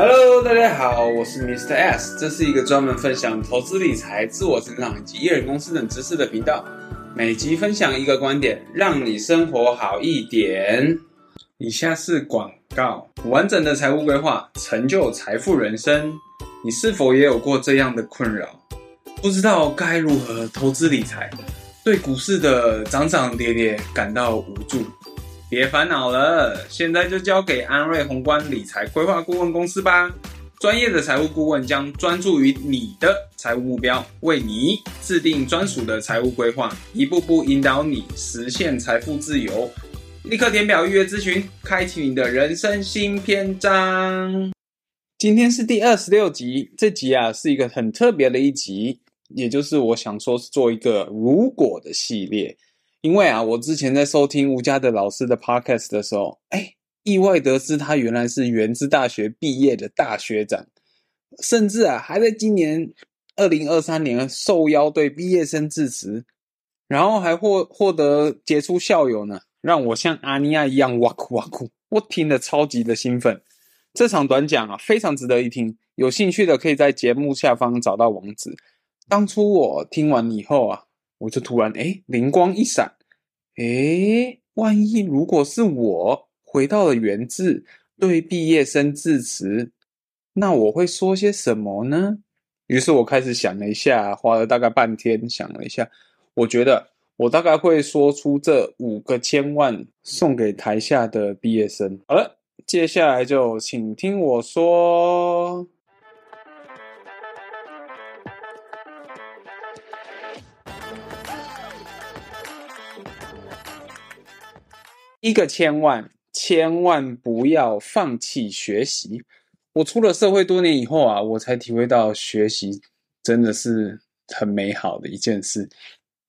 Hello，大家好，我是 Mr. S，这是一个专门分享投资理财、自我成长以及一人公司等知识的频道。每集分享一个观点，让你生活好一点。以下是广告：完整的财务规划，成就财富人生。你是否也有过这样的困扰？不知道该如何投资理财，对股市的涨涨跌跌感到无助？别烦恼了，现在就交给安瑞宏观理财规划顾问公司吧。专业的财务顾问将专注于你的财务目标，为你制定专属的财务规划，一步步引导你实现财富自由。立刻填表预约咨询，开启你的人生新篇章。今天是第二十六集，这集啊是一个很特别的一集，也就是我想说是做一个如果的系列。因为啊，我之前在收听吴家德老师的 podcast 的时候，哎，意外得知他原来是元智大学毕业的大学长，甚至啊，还在今年二零二三年受邀对毕业生致辞，然后还获获得杰出校友呢，让我像阿尼亚一样哇哭哇哭，我听得超级的兴奋。这场短讲啊，非常值得一听，有兴趣的可以在节目下方找到网址。当初我听完以后啊。我就突然诶灵光一闪，诶万一如果是我回到了元智对毕业生致辞，那我会说些什么呢？于是我开始想了一下，花了大概半天想了一下，我觉得我大概会说出这五个千万送给台下的毕业生。好了，接下来就请听我说。一个千万，千万不要放弃学习。我出了社会多年以后啊，我才体会到学习真的是很美好的一件事。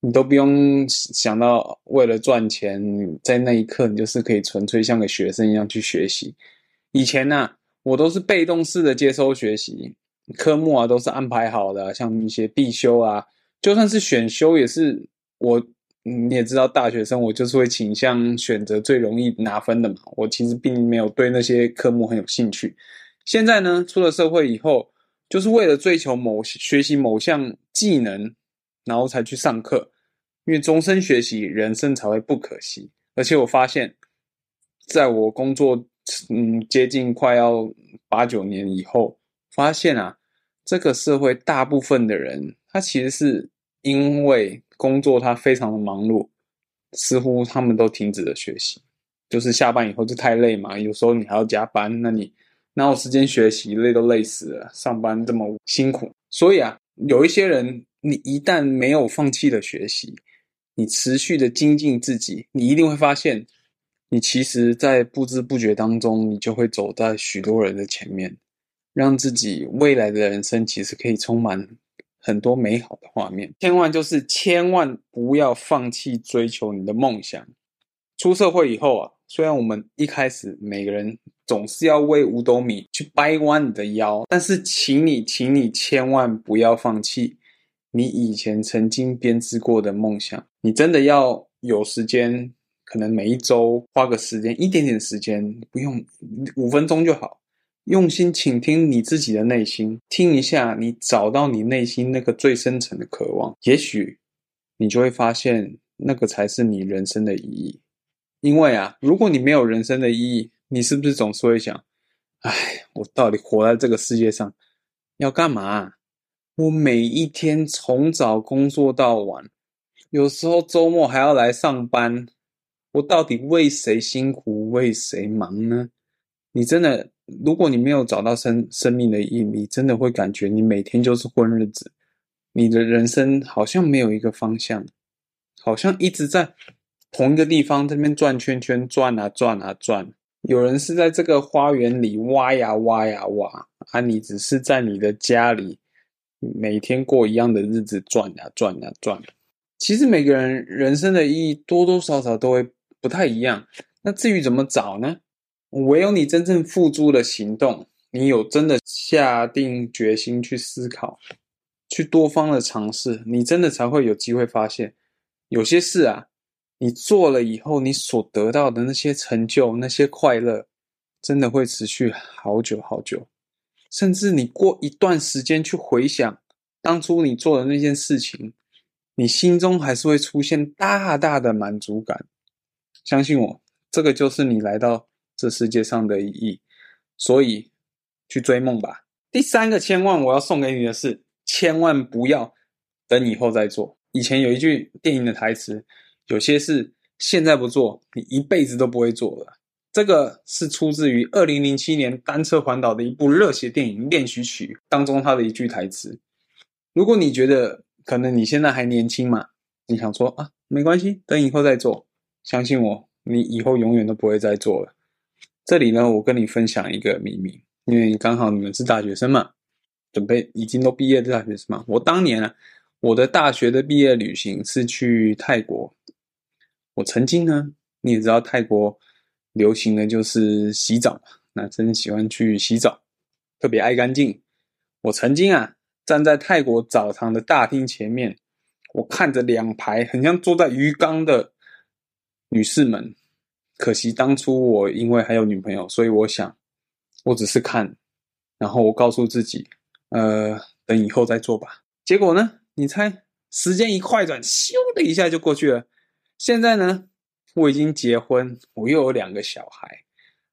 你都不用想到为了赚钱，在那一刻你就是可以纯粹像个学生一样去学习。以前呢、我都是被动式的接收学习，科目啊都是安排好的，像一些必修啊，就算是选修也是我。你也知道，大学生我就是会倾向选择最容易拿分的嘛。我其实并没有对那些科目很有兴趣。现在呢，出了社会以后，就是为了追求某学习某项技能，然后才去上课。因为终身学习，人生才会不可惜。而且我发现，在我工作嗯接近快要八九年以后，发现啊，这个社会大部分的人，他其实是因为。工作他非常的忙碌，似乎他们都停止了学习，就是下班以后就太累嘛。有时候你还要加班，那你哪有时间学习？累都累死了，上班这么辛苦。所以啊，有一些人，你一旦没有放弃的学习，你持续的精进自己，你一定会发现，你其实，在不知不觉当中，你就会走在许多人的前面，让自己未来的人生其实可以充满。很多美好的画面，千万就是千万不要放弃追求你的梦想。出社会以后啊，虽然我们一开始每个人总是要为五斗米去掰弯你的腰，但是请你，请你千万不要放弃你以前曾经编织过的梦想。你真的要有时间，可能每一周花个时间，一点点时间，不用五分钟就好。用心倾听你自己的内心，听一下你找到你内心那个最深层的渴望，也许你就会发现那个才是你人生的意义。因为啊，如果你没有人生的意义，你是不是总是会想：哎，我到底活在这个世界上要干嘛？我每一天从早工作到晚，有时候周末还要来上班，我到底为谁辛苦，为谁忙呢？你真的？如果你没有找到生生命的意义，你真的会感觉你每天就是混日子，你的人生好像没有一个方向，好像一直在同一个地方这边转圈圈，转啊转啊转。有人是在这个花园里挖呀挖呀挖，啊，你只是在你的家里每天过一样的日子，转呀转呀转。其实每个人人生的意义多多少少都会不太一样。那至于怎么找呢？唯有你真正付诸了行动，你有真的下定决心去思考，去多方的尝试，你真的才会有机会发现，有些事啊，你做了以后，你所得到的那些成就、那些快乐，真的会持续好久好久。甚至你过一段时间去回想当初你做的那件事情，你心中还是会出现大大的满足感。相信我，这个就是你来到这世界上的意义。所以，去追梦吧。第三个千万我要送给你的是，千万不要等以后再做。以前有一句电影的台词，有些事现在不做，你一辈子都不会做了。这个是出自于二零零七年单车环岛的一部热血电影《练习曲》当中他的一句台词。如果你觉得可能你现在还年轻嘛，你想说啊，没关系，等以后再做。相信我，你以后永远都不会再做了。这里呢，我跟你分享一个秘密，因为刚好你们是大学生嘛，准备已经都毕业的大学生嘛。我当年啊，我的大学的毕业旅行是去泰国。我曾经呢，你也知道泰国流行的就是洗澡嘛，男生喜欢去洗澡，特别爱干净。我曾经啊，站在泰国澡堂的大厅前面，我看着两排很像坐在鱼缸的女士们。可惜当初我因为还有女朋友，所以我想，我只是看，然后我告诉自己，呃，等以后再做吧。结果呢？你猜，时间一快转，咻的一下就过去了。现在呢，我已经结婚，我又有两个小孩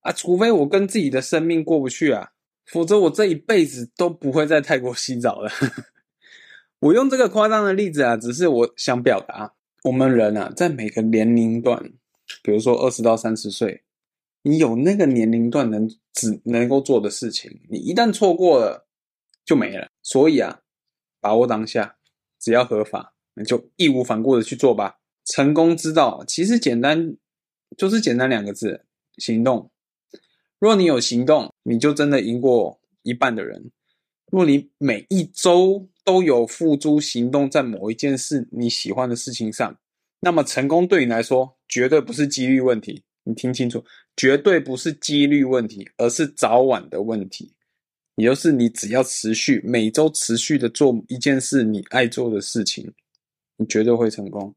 啊，除非我跟自己的生命过不去啊，否则我这一辈子都不会在泰国洗澡了。我用这个夸张的例子啊，只是我想表达，我们人啊，在每个年龄段。比如说二十到三十岁，你有那个年龄段能只能够做的事情，你一旦错过了就没了。所以啊，把握当下，只要合法，那就义无反顾的去做吧。成功之道其实简单，就是简单两个字：行动。若你有行动，你就真的赢过一半的人。若你每一周都有付诸行动在某一件事你喜欢的事情上。那么成功对你来说绝对不是几率问题，你听清楚，绝对不是几率问题，而是早晚的问题。也就是你只要持续每周持续的做一件事你爱做的事情，你绝对会成功。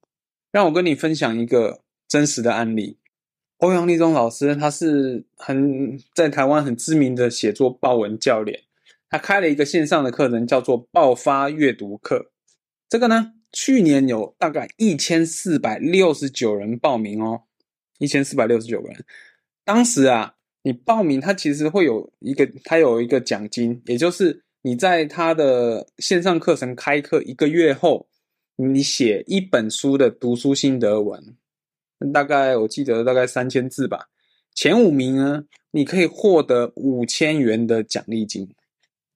让我跟你分享一个真实的案例。欧阳立中老师他是很在台湾很知名的写作报文教练，他开了一个线上的课程，叫做爆发阅读课。这个呢？去年有大概一千四百六十九人报名哦，一千四百六十九个人。当时啊，你报名，他其实会有一个，他有一个奖金，也就是你在他的线上课程开课一个月后，你写一本书的读书心得文，大概我记得大概三千字吧。前五名呢，你可以获得五千元的奖励金。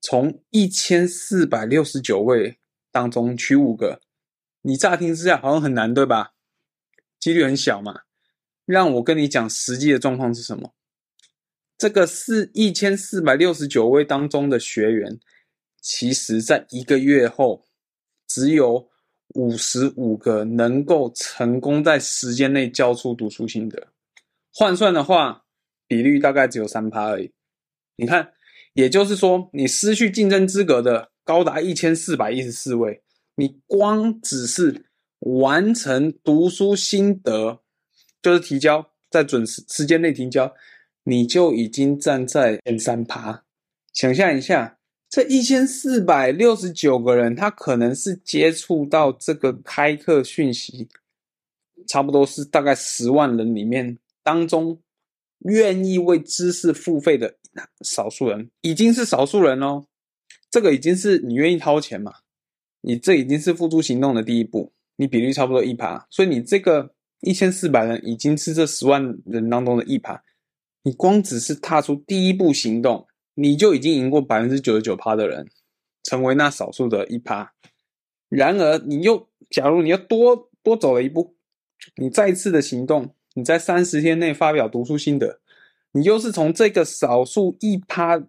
从一千四百六十九位当中取五个。你乍听之下好像很难，对吧？几率很小嘛。让我跟你讲实际的状况是什么？这个是一千四百六十九位当中的学员，其实在一个月后，只有五十五个能够成功在时间内交出读书心得。换算的话，比率大概只有三趴而已。你看，也就是说，你失去竞争资格的高达一千四百一十四位。你光只是完成读书心得，就是提交在准时时间内提交，你就已经站在前三趴。想象一下，这一千四百六十九个人，他可能是接触到这个开课讯息，差不多是大概十万人里面当中，愿意为知识付费的少数人，已经是少数人哦。这个已经是你愿意掏钱嘛？你这已经是付诸行动的第一步，你比率差不多一趴，所以你这个一千四百人已经是这十万人当中的一趴，你光只是踏出第一步行动，你就已经赢过百分之九十九趴的人，成为那少数的一趴。然而，你又假如你要多多走了一步，你再次的行动，你在三十天内发表读书心得，你又是从这个少数一趴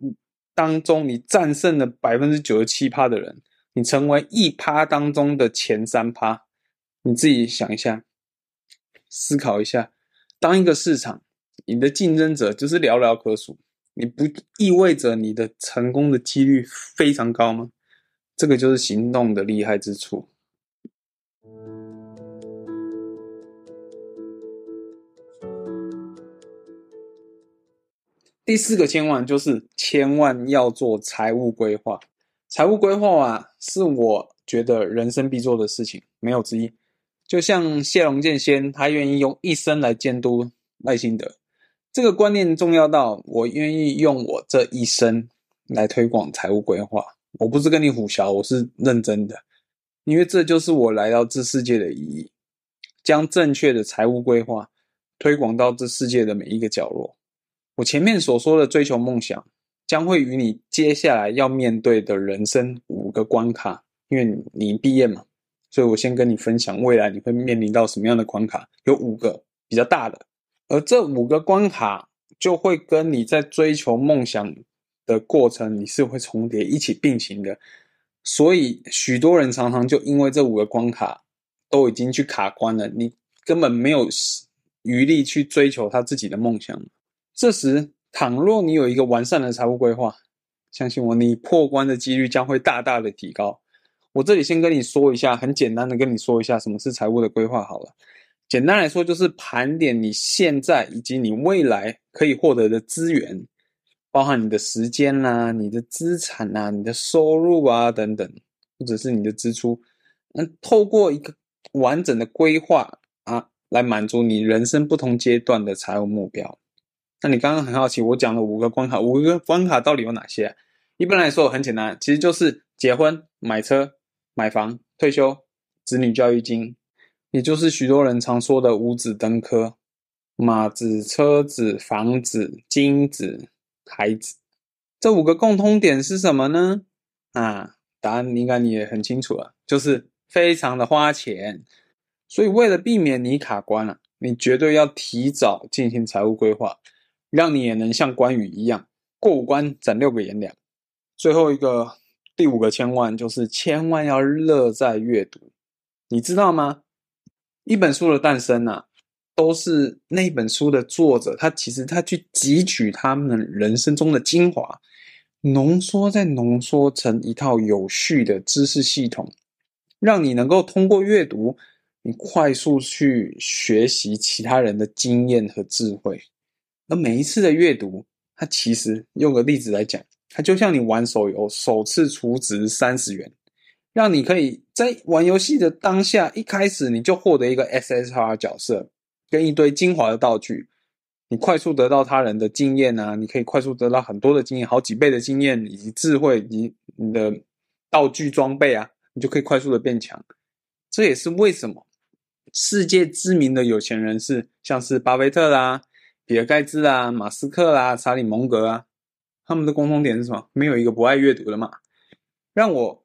当中，你战胜了百分之九十七趴的人。你成为一趴当中的前三趴，你自己想一下，思考一下。当一个市场，你的竞争者就是寥寥可数，你不意味着你的成功的几率非常高吗？这个就是行动的厉害之处。第四个千万就是千万要做财务规划。财务规划啊，是我觉得人生必做的事情，没有之一。就像谢龙剑仙，他愿意用一生来监督赖清德，这个观念重要到我愿意用我这一生来推广财务规划。我不是跟你唬洨，我是认真的，因为这就是我来到这世界的意义，将正确的财务规划推广到这世界的每一个角落。我前面所说的追求梦想，将会与你接下来要面对的人生五个关卡，因为你毕业嘛，所以我先跟你分享未来你会面临到什么样的关卡，有五个比较大的，而这五个关卡就会跟你在追求梦想的过程，你是会重叠一起并行的，所以许多人常常就因为这五个关卡都已经去卡关了，你根本没有余力去追求他自己的梦想。这时，倘若你有一个完善的财务规划，相信我，你破关的几率将会大大的提高。我这里先跟你说一下，很简单的跟你说一下什么是财务的规划好了。简单来说，就是盘点你现在以及你未来可以获得的资源，包含你的时间啦、你的资产啊、你的收入啊等等，或者是你的支出。那透过一个完整的规划啊，来满足你人生不同阶段的财务目标。那你刚刚很好奇，我讲了五个关卡，五个关卡到底有哪些？一般来说很简单，其实就是结婚、买车、买房、退休、子女教育金，也就是许多人常说的五子登科：马子、车子、房子、金子、孩子。这五个共通点是什么呢？啊，答案应该你也很清楚了，就是非常的花钱。所以为了避免你卡关了，你绝对要提早进行财务规划。让你也能像关羽一样过五关斩六个颜良。最后一个第五个千万就是千万要乐在阅读，你知道吗？一本书的诞生啊，都是那本书的作者他其实他去汲取他们人生中的精华，浓缩再浓缩成一套有序的知识系统，让你能够通过阅读，你快速去学习其他人的经验和智慧。而每一次的阅读，它其实用个例子来讲，它就像你玩手游，首次储值三十元，让你可以在玩游戏的当下，一开始你就获得一个 SSR 角色跟一堆精华的道具，你快速得到他人的经验啊，你可以快速得到很多的经验，好几倍的经验以及智慧以及你的道具装备啊，你就可以快速的变强。这也是为什么世界知名的有钱人士，像是巴菲特啦。比尔盖茨啊，马斯克啊，查理蒙格啊，他们的共同点是什么？没有一个不爱阅读的嘛。让我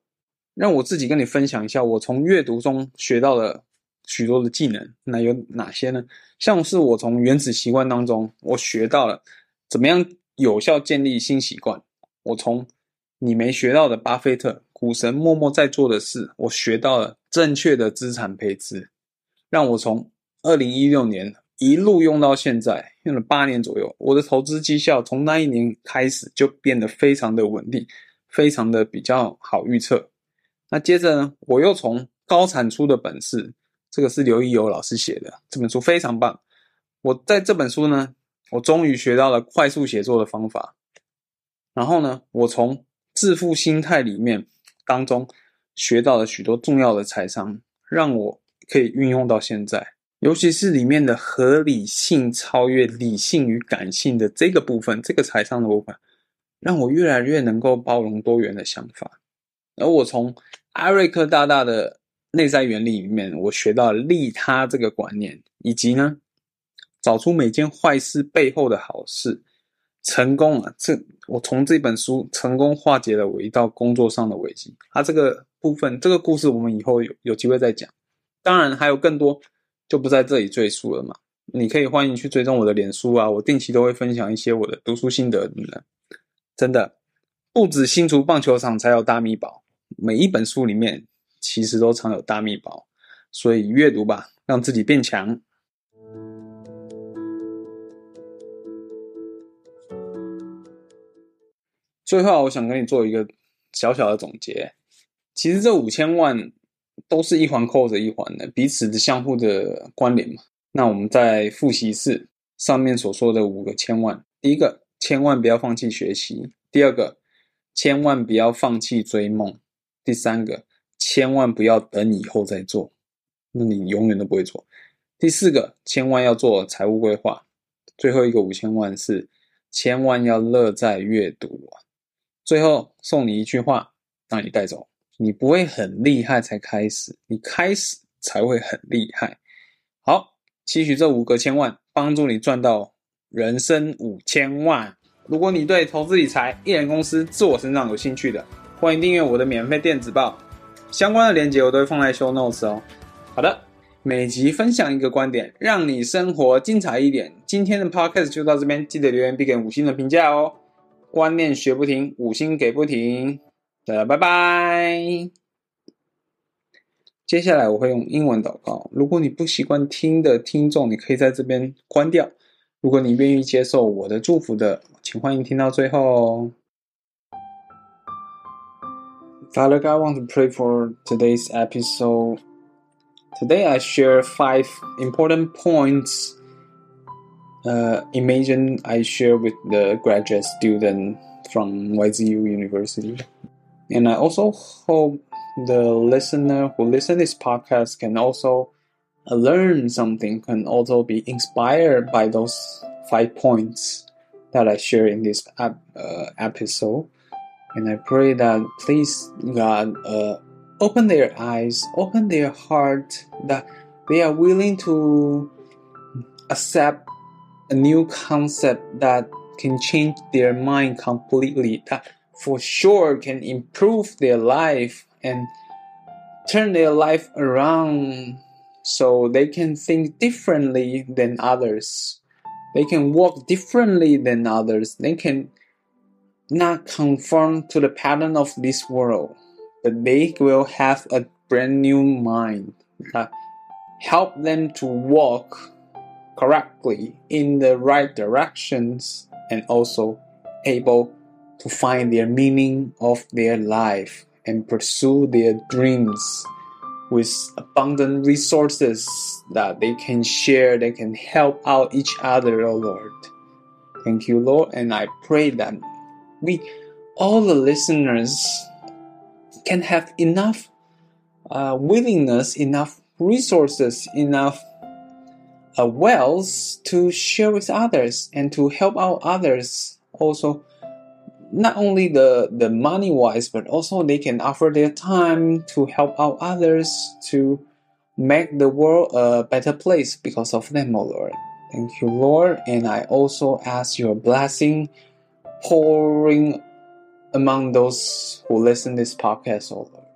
让我自己跟你分享一下，我从阅读中学到了许多的技能。那有哪些呢？像是我从原子习惯当中，我学到了怎么样有效建立新习惯。我从你没学到的巴菲特股神默默在做的事，我学到了正确的资产配置。让我从二零一六年。一路用到现在，用了八年左右。我的投资绩效从那一年开始就变得非常的稳定，非常的比较好预测。那接着呢，我又从高产出的本事，这个是刘一友老师写的这本书非常棒。我在这本书呢，我终于学到了快速写作的方法。然后呢，我从致富心态里面当中学到了许多重要的财商，让我可以运用到现在。尤其是里面的合理性超越理性与感性的这个部分，这个财商的部分，让我越来越能够包容多元的想法。而我从艾瑞克大大的内在原理里面，我学到利他这个观念，以及呢，找出每件坏事背后的好事。成功啊，这我从这本书成功化解了我一道工作上的危机。啊，这个部分这个故事我们以后有有机会再讲。当然还有更多。就不在这里赘述了嘛。你可以欢迎去追踪我的脸书啊，我定期都会分享一些我的读书心得的。真的，不止新竹棒球场才有大秘宝，每一本书里面其实都藏有大秘宝。所以阅读吧，让自己变强。最后，我想跟你做一个小小的总结。其实这五千万。都是一环扣着一环的，彼此的相互的关联嘛。那我们再复习一次上面所说的五个千万。第一个，千万不要放弃学习；第二个，千万不要放弃追梦；第三个，千万不要等以后再做，那你永远都不会做；第四个，千万要做财务规划；最后一个五千万是千万要乐在阅读。最后送你一句话，让你带走：你不会很厉害才开始，你开始才会很厉害。好，期许这五个千万帮助你赚到人生五千万。如果你对投资理财、一人公司、自我成长有兴趣的，欢迎订阅我的免费电子报，相关的链接我都会放在 show notes 哦。好的，每集分享一个观点，让你生活精彩一点。今天的 podcast 就到这边，记得留言并给五星的评价哦。观念学不停，五星给不停。大家拜拜。接下来我会用英文祷告。如果你不习惯听的听众，你可以在这边关掉。如果你愿意接受我的祝福的，请欢迎听到最后哦。Father God, I want to pray for today's episode. Today I share five important points. Uh, imagine I share with the graduate student from YZU University. And I also hope the listener who listen this podcast can also learn something, can also be inspired by those five points that I share in this uh, episode. And I pray that please God uh, open their eyes, open their heart, that they are willing to accept a new concept that can change their mind completely, that for sure can improve their life and turn their life around so they can think differently than others. They can walk differently than others. They can not conform to the pattern of this world, but they will have a brand new mind that help them to walk correctly in the right directions and also able to find their meaning of their life and pursue their dreams with abundant resources that they can share, they can help out each other, oh Lord. Thank you, Lord. And I pray that we, all the listeners, can have enough uh, willingness, enough resources, enough uh, wealth to share with others and to help out others also not only the the money wise but also they can offer their time to help out others to make the world a better place because of them oh lord. Thank you lord. And i also ask your blessing pouring among those who listen this podcast oh lord.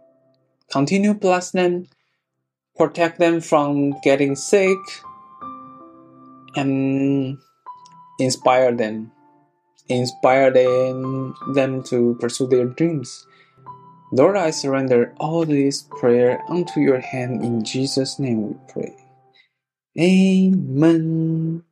Continue bless them protect them from getting sick and inspire them inspire them, them to pursue their dreams. Lord, I surrender all this prayer unto your hand. In Jesus' name we pray. Amen.